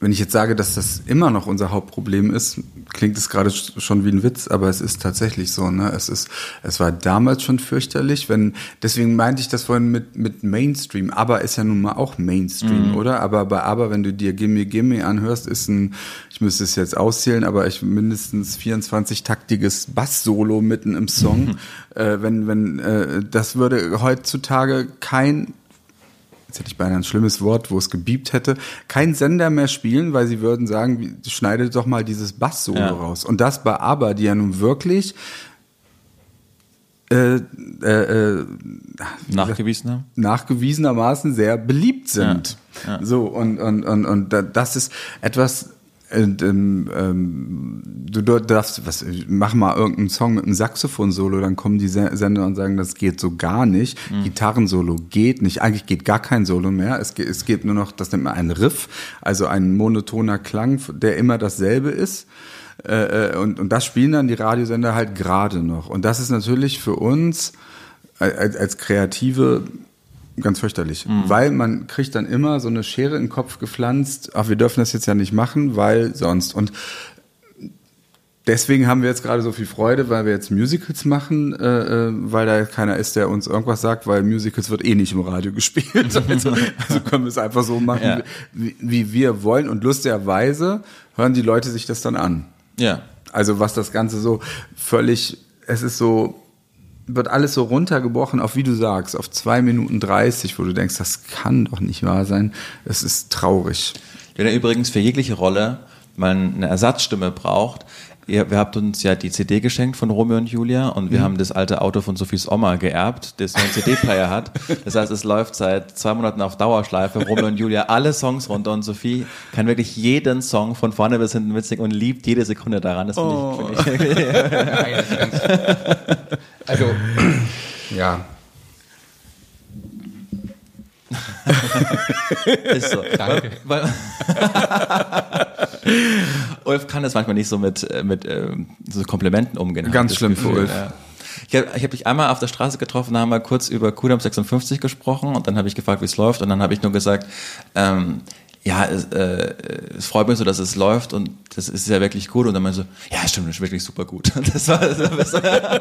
wenn ich jetzt sage, dass das immer noch unser Hauptproblem ist, klingt es gerade schon wie ein Witz, aber es ist tatsächlich so. Ne? Es ist, es war damals schon fürchterlich, wenn deswegen meinte ich das vorhin mit mit Mainstream. Aber ist ja nun mal auch Mainstream, mhm. oder? Aber bei Aber, wenn du dir Gimme Gimme anhörst, ist ein, ich müsste es jetzt auszählen, aber ich mindestens 24 taktiges Bass-Solo mitten im Song. Mhm. Äh, wenn wenn äh, das würde heutzutage kein jetzt hätte ich beinahe ein schlimmes Wort, wo es gebiebt hätte, kein Sender mehr spielen, weil sie würden sagen, schneidet doch mal dieses Bass-Solo Ja. raus. Und das bei ABBA, die ja nun wirklich äh, äh, äh, Nachgewiesen haben? nachgewiesenermaßen sehr beliebt sind. Ja, ja. So, und, und, und, und da- das ist etwas, und, ähm, ähm, du du darfst, was, mach mal irgendeinen Song mit einem Saxophon-Solo, dann kommen die Se- Sender und sagen, das geht so gar nicht. Mhm. Gitarrensolo geht nicht. Eigentlich geht gar kein Solo mehr. Es geht, es geht nur noch, das nennt man ein Riff, also ein monotoner Klang, der immer dasselbe ist. Äh, äh, und, und das spielen dann die Radiosender halt gerade noch. Und das ist natürlich für uns als, als Kreative ganz fürchterlich, weil man kriegt dann immer so eine Schere in den Kopf gepflanzt, ach, wir dürfen das jetzt ja nicht machen, weil sonst. Und deswegen haben wir jetzt gerade so viel Freude, weil wir jetzt Musicals machen, äh, äh, weil da keiner ist, der uns irgendwas sagt, weil Musicals wird eh nicht im Radio gespielt. Also, also können wir es einfach so machen, Ja. wie, wie wir wollen. Und lustigerweise hören die Leute sich das dann an. Ja. Also was das Ganze so völlig, es ist so, wird alles so runtergebrochen auf, wie du sagst, auf zwei Minuten 30, wo du denkst, das kann doch nicht wahr sein. Es ist traurig. Wenn ihr übrigens für jegliche Rolle mal eine Ersatzstimme braucht, ihr, ihr habt uns ja die CD geschenkt von Romeo und Julia und wir Mhm. haben das alte Auto von Sophies Oma geerbt, das einen CD-Player hat. Das heißt, es läuft seit zwei Monaten auf Dauerschleife, Romeo und Julia, alle Songs runter und Sophie kann wirklich jeden Song von vorne bis hinten mitsingen und liebt jede Sekunde daran. Das finde Oh. ich, find ich also, ja, Ist so. Danke. Weil, weil Ulf kann das manchmal nicht so mit, äh, mit ähm, so Komplimenten umgehen. Ganz schlimm für Gefühl, Ulf. Ja. Ich habe ich hab dich einmal auf der Straße getroffen, da haben wir kurz über Kudam 56 gesprochen und dann habe ich gefragt, wie es läuft und dann habe ich nur gesagt, ähm, ja, es, äh, es freut mich so, dass es läuft und das ist ja wirklich gut und dann meinte so, ja, stimmt, das ist wirklich super gut. Das war, das war ja,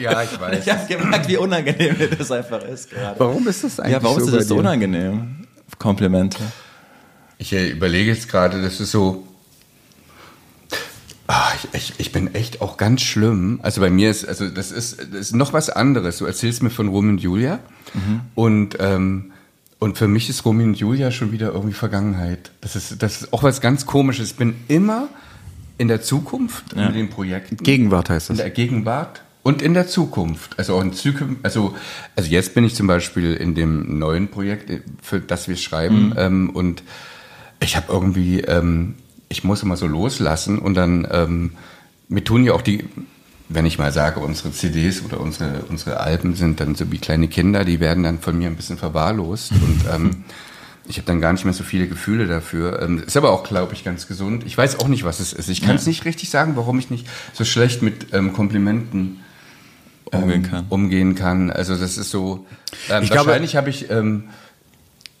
ich weiß. ich habe gemerkt, wie unangenehm mir das einfach ist gerade. Warum ist das eigentlich Ja, warum so ist das so unangenehm? Komplimente. Ich äh, überlege jetzt gerade, das ist so. Ah, ich, ich, ich bin echt auch ganz schlimm. Also bei mir ist, also das ist, das ist noch was anderes. Du erzählst mir von Romeo und Julia und ähm, und für mich ist Romeo und Julia schon wieder irgendwie Vergangenheit. Das ist, das ist auch was ganz Komisches. Ich bin immer in der Zukunft mit den Projekten. Gegenwart heißt In das. der Gegenwart und in der Zukunft. Also auch in Zukunft, also, also jetzt bin ich zum Beispiel in dem neuen Projekt, für das wir schreiben, ähm, und ich habe irgendwie, ähm, ich muss immer so loslassen und dann, ähm, mir tun ja auch die, wenn ich mal sage, unsere CDs oder unsere, unsere Alben sind dann so wie kleine Kinder, die werden dann von mir ein bisschen verwahrlost und ähm, ich habe dann gar nicht mehr so viele Gefühle dafür. Ähm, ist aber auch, glaube ich, ganz gesund. Ich weiß auch nicht, was es ist. Ich kann es nicht richtig sagen, warum ich nicht so schlecht mit ähm, Komplimenten Umgehen kann. umgehen kann. Also das ist so. Ähm, Ich glaube- wahrscheinlich habe ich ähm,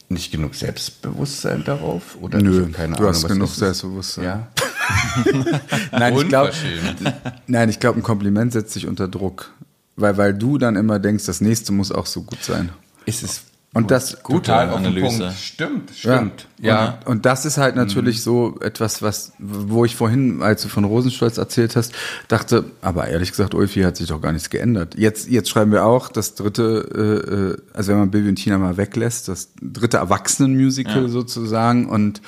nicht genug Selbstbewusstsein darauf oder ich Nö, hab keine du Ahnung, hast genug. Selbstbewusstsein. Ja. Nein, ich glaube, Unverschämt. nein, ich glaube, ein Kompliment setzt sich unter Druck. Weil, weil du dann immer denkst, das nächste muss auch so gut sein. Ist es Und das, den Analyse. Punkt. Stimmt, stimmt. Ja. Und, und das ist halt natürlich so etwas, was, wo ich vorhin, als du von Rosenstolz erzählt hast, dachte, aber ehrlich gesagt, Ulfi hat sich doch gar nichts geändert. Jetzt, jetzt schreiben wir auch das dritte, äh, äh, also wenn man Bibi und Tina mal weglässt, das dritte Erwachsenenmusical sozusagen und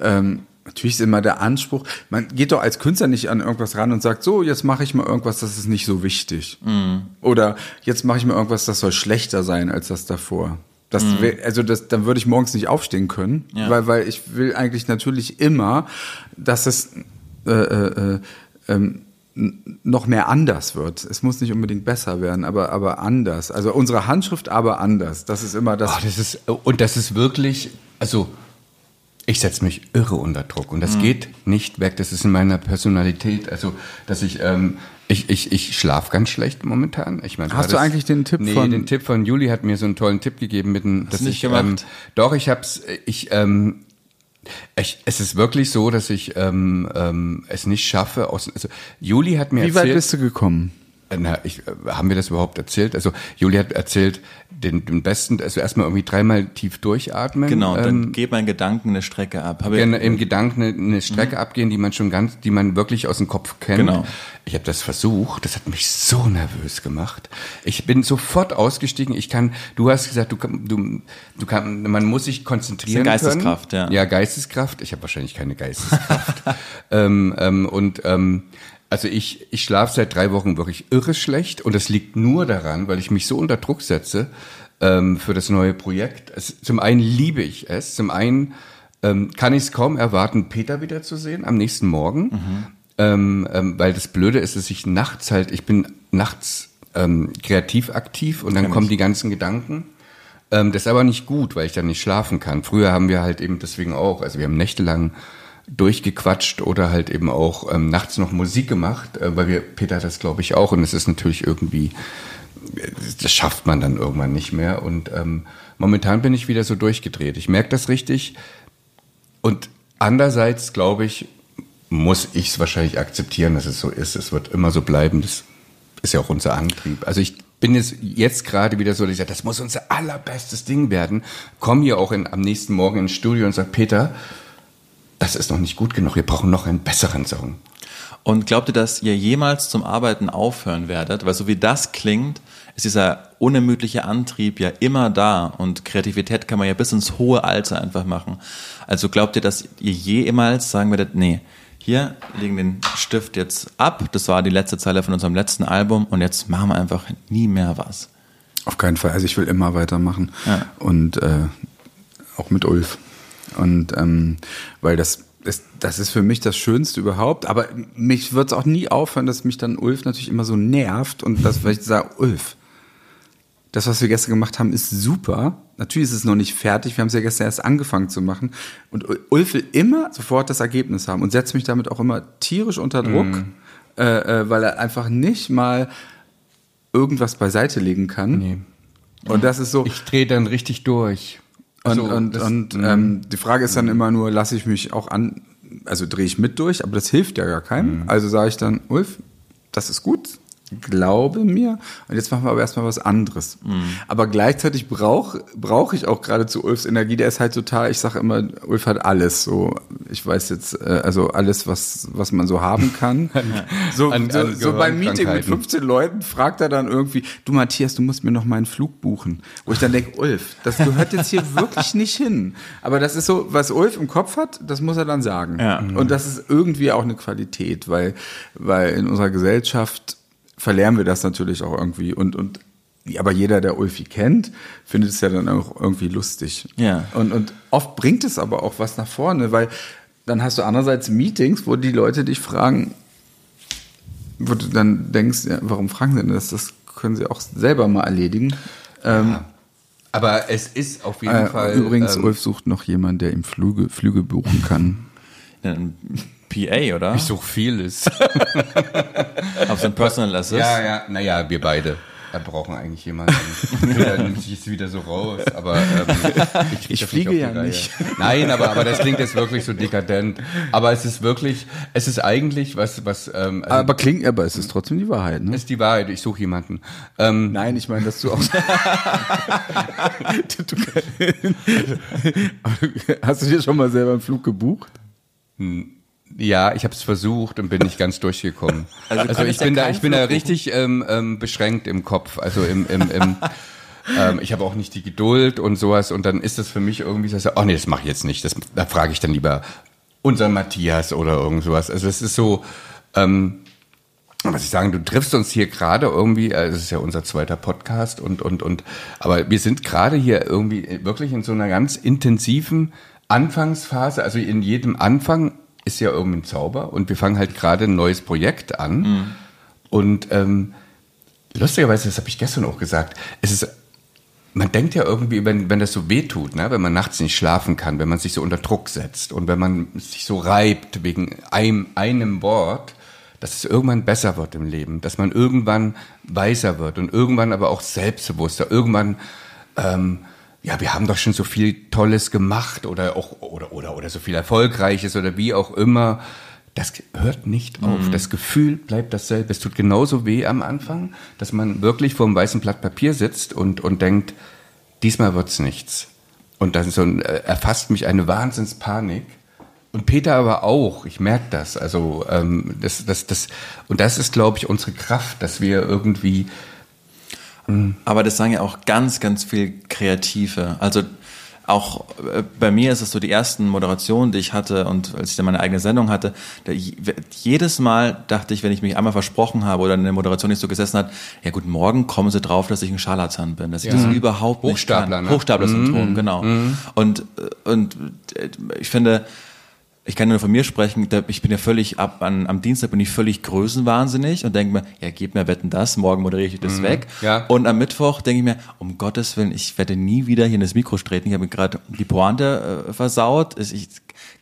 ähm, Natürlich ist immer der Anspruch, man geht doch als Künstler nicht an irgendwas ran und sagt, so, jetzt mache ich mal irgendwas, das ist nicht so wichtig. Oder jetzt mache ich mal irgendwas, das soll schlechter sein als das davor. Das wär, also das, dann würde ich morgens nicht aufstehen können, Ja. weil, weil ich will eigentlich natürlich immer, dass es äh, äh, äh, ähm, noch mehr anders wird. Es muss nicht unbedingt besser werden, aber, aber anders. Also unsere Handschrift aber anders. Das ist immer das. Oh, das ist, und das ist wirklich, also ich setze mich irre unter Druck und das geht nicht weg. Das ist in meiner Personalität. Also, dass ich, ähm, ich, ich, ich schlafe ganz schlecht momentan. Ich meine, Hast du eigentlich den Tipp nee, von- den Tipp von Juli hat mir so einen tollen Tipp gegeben mit einem, dass nicht ich, gemacht? Ähm, doch, ich hab's, ich, ähm, ich, es ist wirklich so, dass ich ähm, ähm, es nicht schaffe. Aus, also Juli hat mir Wie weit erzählt, bist du gekommen? na, ich, äh, haben wir das überhaupt erzählt? Also Julia hat erzählt, den, den besten, also erstmal irgendwie dreimal tief durchatmen. Genau, ähm, dann geht mein Gedanken eine Strecke ab. Habe gerne im Gedanken eine, eine Strecke abgehen, die man schon ganz, die man wirklich aus dem Kopf kennt. Genau. Ich habe das versucht, das hat mich so nervös gemacht. Ich bin sofort ausgestiegen. Ich kann, du hast gesagt, du, du, du kann, man muss sich konzentrieren Das ist eine Geisteskraft, können. ja. Ja, Geisteskraft. Ich habe wahrscheinlich keine Geisteskraft. ähm, ähm, und ähm, also ich, ich schlafe seit drei Wochen wirklich irre schlecht und das liegt nur daran, weil ich mich so unter Druck setze ähm, für das neue Projekt. Es, zum einen liebe ich es, zum einen ähm, kann ich es kaum erwarten, Peter wiederzusehen am nächsten Morgen. Ähm, ähm, weil das Blöde ist, dass ich nachts halt, ich bin nachts ähm, kreativ aktiv und dann kommen die ganzen Gedanken. Ähm, das ist aber nicht gut, weil ich dann nicht schlafen kann. Früher haben wir halt eben deswegen auch, also wir haben nächtelang durchgequatscht oder halt eben auch ähm, nachts noch Musik gemacht, äh, weil wir, Peter hat das glaube ich auch und es ist natürlich irgendwie, äh, das schafft man dann irgendwann nicht mehr und ähm, momentan bin ich wieder so durchgedreht. Ich merke das richtig und andererseits glaube ich, muss ich es wahrscheinlich akzeptieren, dass es so ist. Es wird immer so bleiben. Das ist ja auch unser Antrieb. Also ich bin jetzt, jetzt gerade wieder so, dass ich sage, das muss unser allerbestes Ding werden. Komm hier auch in, am nächsten Morgen ins Studio und sag, Peter, das ist noch nicht gut genug. Wir brauchen noch einen besseren Song. Und glaubt ihr, dass ihr jemals zum Arbeiten aufhören werdet? Weil so wie das klingt, ist dieser unermüdliche Antrieb ja immer da und Kreativität kann man ja bis ins hohe Alter einfach machen. Also glaubt ihr, dass ihr jemals sagen werdet, nee, hier legen den Stift jetzt ab, das war die letzte Zeile von unserem letzten Album und jetzt machen wir einfach nie mehr was. Auf keinen Fall. Also ich will immer weitermachen. Ja. Und äh, auch mit Ulf. Und ähm, weil das ist, das ist für mich das Schönste überhaupt. Aber mich wird es auch nie aufhören, dass mich dann Ulf natürlich immer so nervt und das, weil ich sage, Ulf, das, was wir gestern gemacht haben, ist super. Natürlich ist es noch nicht fertig. Wir haben es ja gestern erst angefangen zu machen. Und Ulf will immer sofort das Ergebnis haben und setzt mich damit auch immer tierisch unter Druck, äh, äh, weil er einfach nicht mal irgendwas beiseite legen kann. Nee. Und das ist so. Ich drehe dann richtig durch. Und, Also, und, das- und ähm, die Frage ist dann immer nur, lasse ich mich auch an, also drehe ich mit durch, aber das hilft ja gar keinem. Also sage ich dann, Ulf, das ist gut, glaube mir. Und jetzt machen wir aber erstmal was anderes. Aber gleichzeitig brauche brauch ich auch gerade zu Ulfs Energie. Der ist halt total, ich sage immer, Ulf hat alles. So, ich weiß jetzt, äh, also alles, was, was man so haben kann. so, an- so, an so beim Meeting mit Gehirnkrankheiten. 15 Leuten fragt er dann irgendwie, du Matthias, du musst mir noch mal einen Flug buchen. Wo ich dann denke, Ulf, das gehört jetzt hier wirklich nicht hin. Aber das ist so, was Ulf im Kopf hat, das muss er dann sagen. Ja. Und das ist irgendwie auch eine Qualität, weil, weil in unserer Gesellschaft verlernen wir das natürlich auch irgendwie. Und, und aber jeder, der Ulfi kennt, findet es ja dann auch irgendwie lustig. Ja. Und, und oft bringt es aber auch was nach vorne, weil dann hast du andererseits Meetings, wo die Leute dich fragen, wo du dann denkst, ja, warum fragen sie denn das? Das können sie auch selber mal erledigen. Ähm, Aber es ist auf jeden äh, Fall. übrigens, ähm, Ulf sucht noch jemanden, der ihm Flüge, Flüge buchen kann. Ein PA, oder? ich suche vieles. Auf so ein Personal Assist. Ja, ja, naja, wir beide. Wir brauchen eigentlich jemanden. Peter nimmt sich jetzt wieder so raus, aber ähm, ich, Ich fliege auf die ja Reihe. nicht. Nein, aber, aber das klingt jetzt wirklich so dekadent. Aber es ist wirklich, es ist eigentlich was, was ähm, also Aber klingt, aber es ist trotzdem die Wahrheit, ne? ist die Wahrheit. Ich suche jemanden. Ähm, Nein, ich meine, dass du auch. du, hast du dir schon mal selber einen Flug gebucht? Ja, ich habe es versucht und bin nicht ganz durchgekommen. Also Also, ich ja bin da, ich bin da richtig ähm, ähm, beschränkt im Kopf. Also im, im, im ähm, ich habe auch nicht die Geduld und sowas. Und dann ist das für mich irgendwie so, oh nee, das mache ich jetzt nicht. Das, da frage ich dann lieber unseren Matthias oder irgend sowas. Also es ist so, ähm, was ich sagen, du triffst uns hier gerade irgendwie, äh, es ist ja unser zweiter Podcast und, und, und, aber wir sind gerade hier irgendwie wirklich in so einer ganz intensiven Anfangsphase. Also in jedem Anfang ist ja irgendwie ein Zauber und wir fangen halt gerade ein neues Projekt an. Und ähm, lustigerweise, das habe ich gestern auch gesagt, es ist man denkt ja irgendwie, wenn, wenn das so weh tut, ne? wenn man nachts nicht schlafen kann, wenn man sich so unter Druck setzt und wenn man sich so reibt wegen einem, einem Wort, dass es irgendwann besser wird im Leben, dass man irgendwann weiser wird und irgendwann aber auch selbstbewusster, irgendwann, ähm, ja, wir haben doch schon so viel Tolles gemacht oder auch, oder, oder, oder so viel Erfolgreiches oder wie auch immer, das hört nicht auf. Mhm. Das Gefühl bleibt dasselbe. Es tut genauso weh am Anfang, dass man wirklich vor einem weißen Blatt Papier sitzt und, und denkt, diesmal wird's nichts. Und dann so ein, äh, erfasst mich eine Wahnsinnspanik. Und Peter aber auch, ich merke das. Also ähm, das, das, das, und das ist, glaube ich, unsere Kraft, dass wir irgendwie Aber das sagen ja auch ganz, ganz viel Kreative. Also auch äh, bei mir ist es so die ersten Moderationen, die ich hatte und als ich dann meine eigene Sendung hatte, jedes Mal dachte ich, wenn ich mich einmal versprochen habe oder eine Moderation nicht so gesessen hat, ja gut, morgen kommen sie drauf, dass ich ein Scharlatan bin, dass ich das überhaupt nicht Hochstapler, kann. ne? Hochstapler-Syndrom, genau. Und, äh, und äh, ich finde, ich kann nur von mir sprechen, ich bin ja völlig ab, an, am Dienstag bin ich völlig größenwahnsinnig und denke mir, ja, gib mir wetten das, morgen moderiere ich das weg. ja. Und am Mittwoch denke ich mir, um Gottes Willen, ich werde nie wieder hier in das Mikro treten. Ich habe mir gerade die Pointe äh, versaut. Ich,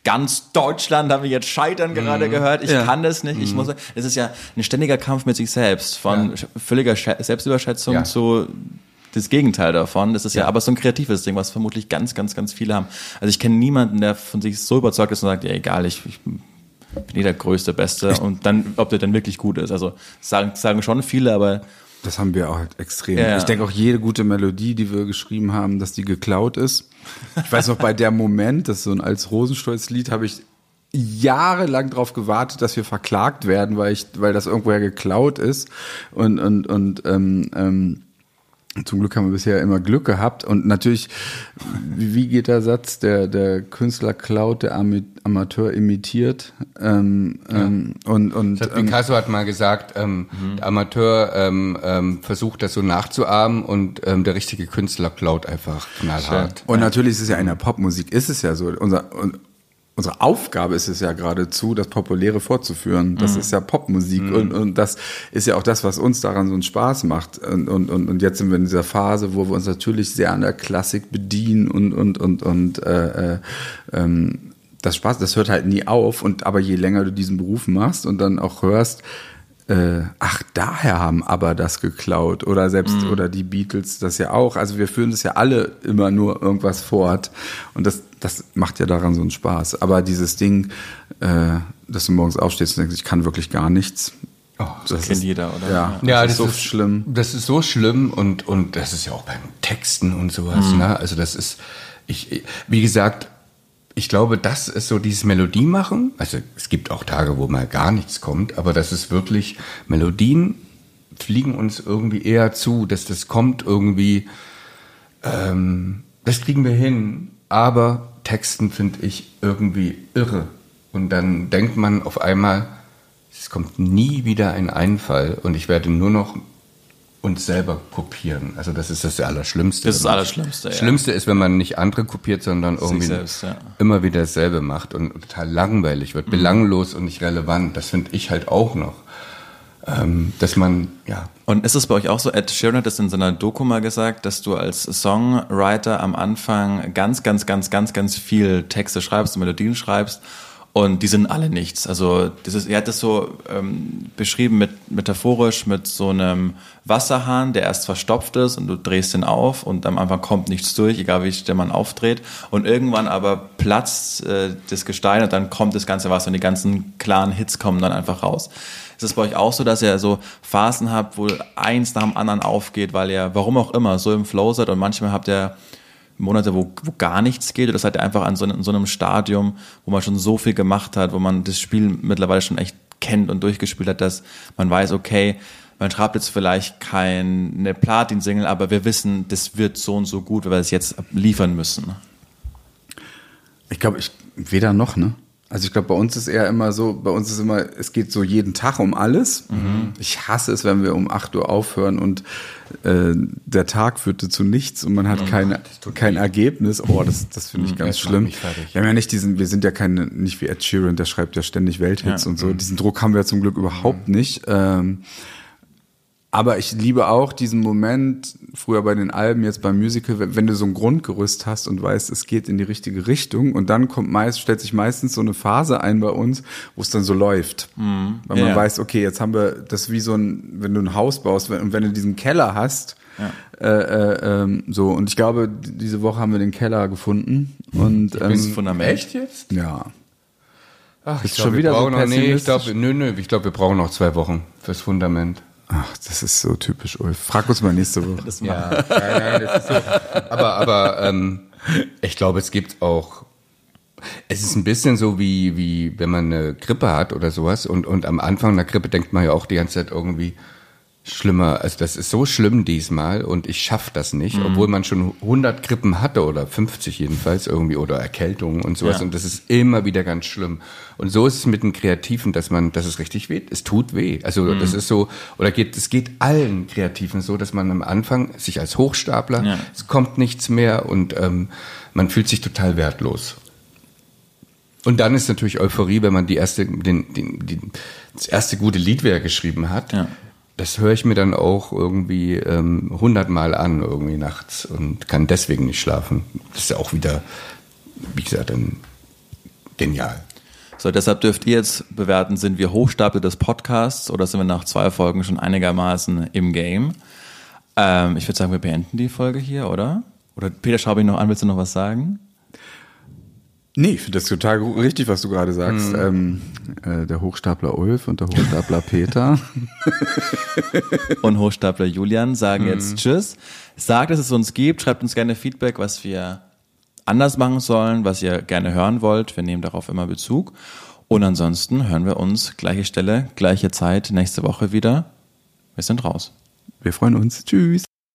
ganz Deutschland habe ich jetzt Scheitern gerade gehört. Ich kann das nicht. Ich muss. Es ist ja ein ständiger Kampf mit sich selbst, von sch- völliger Selbstüberschätzung Ja. zu das Gegenteil davon. Das ist ja. aber so ein kreatives Ding, was vermutlich ganz, ganz, ganz viele haben. Also ich kenne niemanden, der von sich so überzeugt ist und sagt, ja egal, ich, ich bin eh der größte, beste und dann, ob der dann wirklich gut ist. Also sagen, sagen schon viele, aber Das haben wir auch halt extrem. Ja. Ich denke auch jede gute Melodie, die wir geschrieben haben, dass die geklaut ist. Ich weiß noch, bei der Moment, das ist so ein als Rosenstolz-Lied, habe ich jahrelang darauf gewartet, dass wir verklagt werden, weil ich, weil das irgendwoher geklaut ist. Und, und, und ähm, ähm, zum Glück haben wir bisher immer Glück gehabt. Und natürlich, wie, geht der Satz? Der, der Künstler klaut, der Amateur imitiert. Ähm, ähm, und, und, Das hat ähm, Picasso hat mal gesagt, ähm, der Amateur ähm, ähm, versucht das so nachzuahmen und ähm, der richtige Künstler klaut einfach knallhart. Und natürlich ist es ja in der Popmusik, ist es ja so. Unser, un, unsere Aufgabe ist es ja geradezu, das Populäre fortzuführen. Das ist ja Popmusik und, und das ist ja auch das, was uns daran so einen Spaß macht. Und, und, und, und jetzt sind wir in dieser Phase, wo wir uns natürlich sehr an der Klassik bedienen und, und, und, und äh, äh, ähm, das Spaß, das hört halt nie auf. Und aber je länger du diesen Beruf machst und dann auch hörst, äh, ach, daher haben aber das geklaut oder selbst oder die Beatles das ja auch. Also wir führen das ja alle immer nur irgendwas fort und das, das macht ja daran so einen Spaß. Aber dieses Ding, äh, dass du morgens aufstehst und denkst, ich kann wirklich gar nichts. das kennt jeder, oder? Ja, Ja, das, ist so schlimm. Das ist so schlimm und, und das ist ja auch beim Texten und sowas. Mhm. Ne? Also das ist, ich, wie gesagt, ich glaube, das ist so dieses Melodie machen. Also es gibt auch Tage, wo mal gar nichts kommt, aber das ist wirklich, Melodien fliegen uns irgendwie eher zu, dass das kommt irgendwie, ähm, das kriegen wir hin, aber Texten finde ich irgendwie irre. Und dann denkt man auf einmal, es kommt nie wieder ein Einfall und ich werde nur noch uns selber kopieren. Also das ist das Allerschlimmste. Das ist das Allerschlimmste, ja. Schlimmste ist, wenn man nicht andere kopiert, sondern irgendwie selbst, ja. immer wieder dasselbe macht und total langweilig Mhm. wird, belanglos und nicht relevant. Das finde ich halt auch noch. Ähm, dass man, ja, Und ist es bei euch auch so, Ed Sheeran hat es in seiner Doku mal gesagt, dass du als Songwriter am Anfang ganz, ganz, ganz, ganz, ganz viel Texte schreibst Melodien schreibst und die sind alle nichts. Also das ist, er hat das so ähm, beschrieben mit metaphorisch mit so einem Wasserhahn, der erst verstopft ist und du drehst ihn auf und am Anfang kommt nichts durch, egal wie der man aufdreht und irgendwann aber platzt äh, das Gestein und dann kommt das ganze Wasser und die ganzen klaren Hits kommen dann einfach raus. Ist es bei euch auch so, dass ihr so Phasen habt, wo eins nach dem anderen aufgeht, weil ihr, warum auch immer, so im Flow seid und manchmal habt ihr Monate, wo, wo gar nichts geht oder seid ihr einfach an so, in so einem Stadium, wo man schon so viel gemacht hat, wo man das Spiel mittlerweile schon echt kennt und durchgespielt hat, dass man weiß, okay, man schreibt jetzt vielleicht keine Platin-Single, aber wir wissen, das wird so und so gut, weil wir es jetzt liefern müssen. Ich glaube, ich weder noch, ne? Also ich glaube, bei uns ist eher immer so, bei uns ist immer, es geht so jeden Tag um alles. Ich hasse es, wenn wir um 8 Uhr aufhören und äh, der Tag führte zu nichts und man hat kein, kein Ergebnis. Oh, das, das finde ich ganz das macht schlimm. Wir haben ja nicht diesen, wir sind ja keine, nicht wie Ed Sheeran, der schreibt ja ständig Welthits Ja. und so. Diesen Druck haben wir zum Glück überhaupt nicht. Ähm, aber ich liebe auch diesen Moment, früher bei den Alben, jetzt beim Musical, wenn, wenn du so ein Grundgerüst hast und weißt, es geht in die richtige Richtung und dann kommt meist, stellt sich meistens so eine Phase ein bei uns, wo es dann so läuft. Weil man Mhm. Ja. weiß, okay, jetzt haben wir das wie so ein, wenn du ein Haus baust wenn, und wenn du diesen Keller hast, äh, äh, ähm, so, und ich glaube, diese Woche haben wir den Keller gefunden und ähm, Fundament. echt jetzt? ja. Ach, ich schon glaub, wieder wir so brauchen noch, nee, ich glaube, nö, nö, ich glaube, wir brauchen noch zwei Wochen fürs Fundament. Ach, das ist so typisch, Ulf. Frag uns mal nächste Woche. Ja, nein, nein, das ist so. Aber, aber ähm, ich glaube, es gibt auch. Es ist ein bisschen so wie, wie wenn man eine Grippe hat oder sowas und, und am Anfang einer Grippe denkt man ja auch die ganze Zeit irgendwie schlimmer. Also das ist so schlimm diesmal und ich schaffe das nicht, obwohl man schon 100 Grippen hatte oder 50 jedenfalls irgendwie oder Erkältungen und sowas Ja. und das ist immer wieder ganz schlimm. Und so ist es mit den Kreativen, dass man, dass es richtig weh, es tut weh. Also das ist so, oder geht, es geht allen Kreativen so, dass man am Anfang sich als Hochstapler, Ja. es kommt nichts mehr und ähm, man fühlt sich total wertlos. Und dann ist natürlich Euphorie, wenn man die erste, den, den, die, das erste gute Lied wieder geschrieben hat. Ja. Das höre ich mir dann auch irgendwie ähm, hundertmal an, irgendwie nachts und kann deswegen nicht schlafen. Das ist ja auch wieder, wie gesagt, dann genial. So, deshalb dürft ihr jetzt bewerten, sind wir Hochstapel des Podcasts oder sind wir nach zwei Folgen schon einigermaßen im Game? Ähm, ich würde sagen, wir beenden die Folge hier, oder? Oder Peter, schau mich noch an, willst du noch was sagen? Nee, ich finde das total richtig, was du gerade sagst. Ähm, äh, der Hochstapler Ulf und der Hochstapler Peter. und Hochstapler Julian sagen jetzt Tschüss. Sagt, dass es uns gibt. Schreibt uns gerne Feedback, was wir anders machen sollen, was ihr gerne hören wollt. Wir nehmen darauf immer Bezug. Und ansonsten hören wir uns gleiche Stelle, gleiche Zeit nächste Woche wieder. Wir sind raus. Wir freuen uns. Tschüss.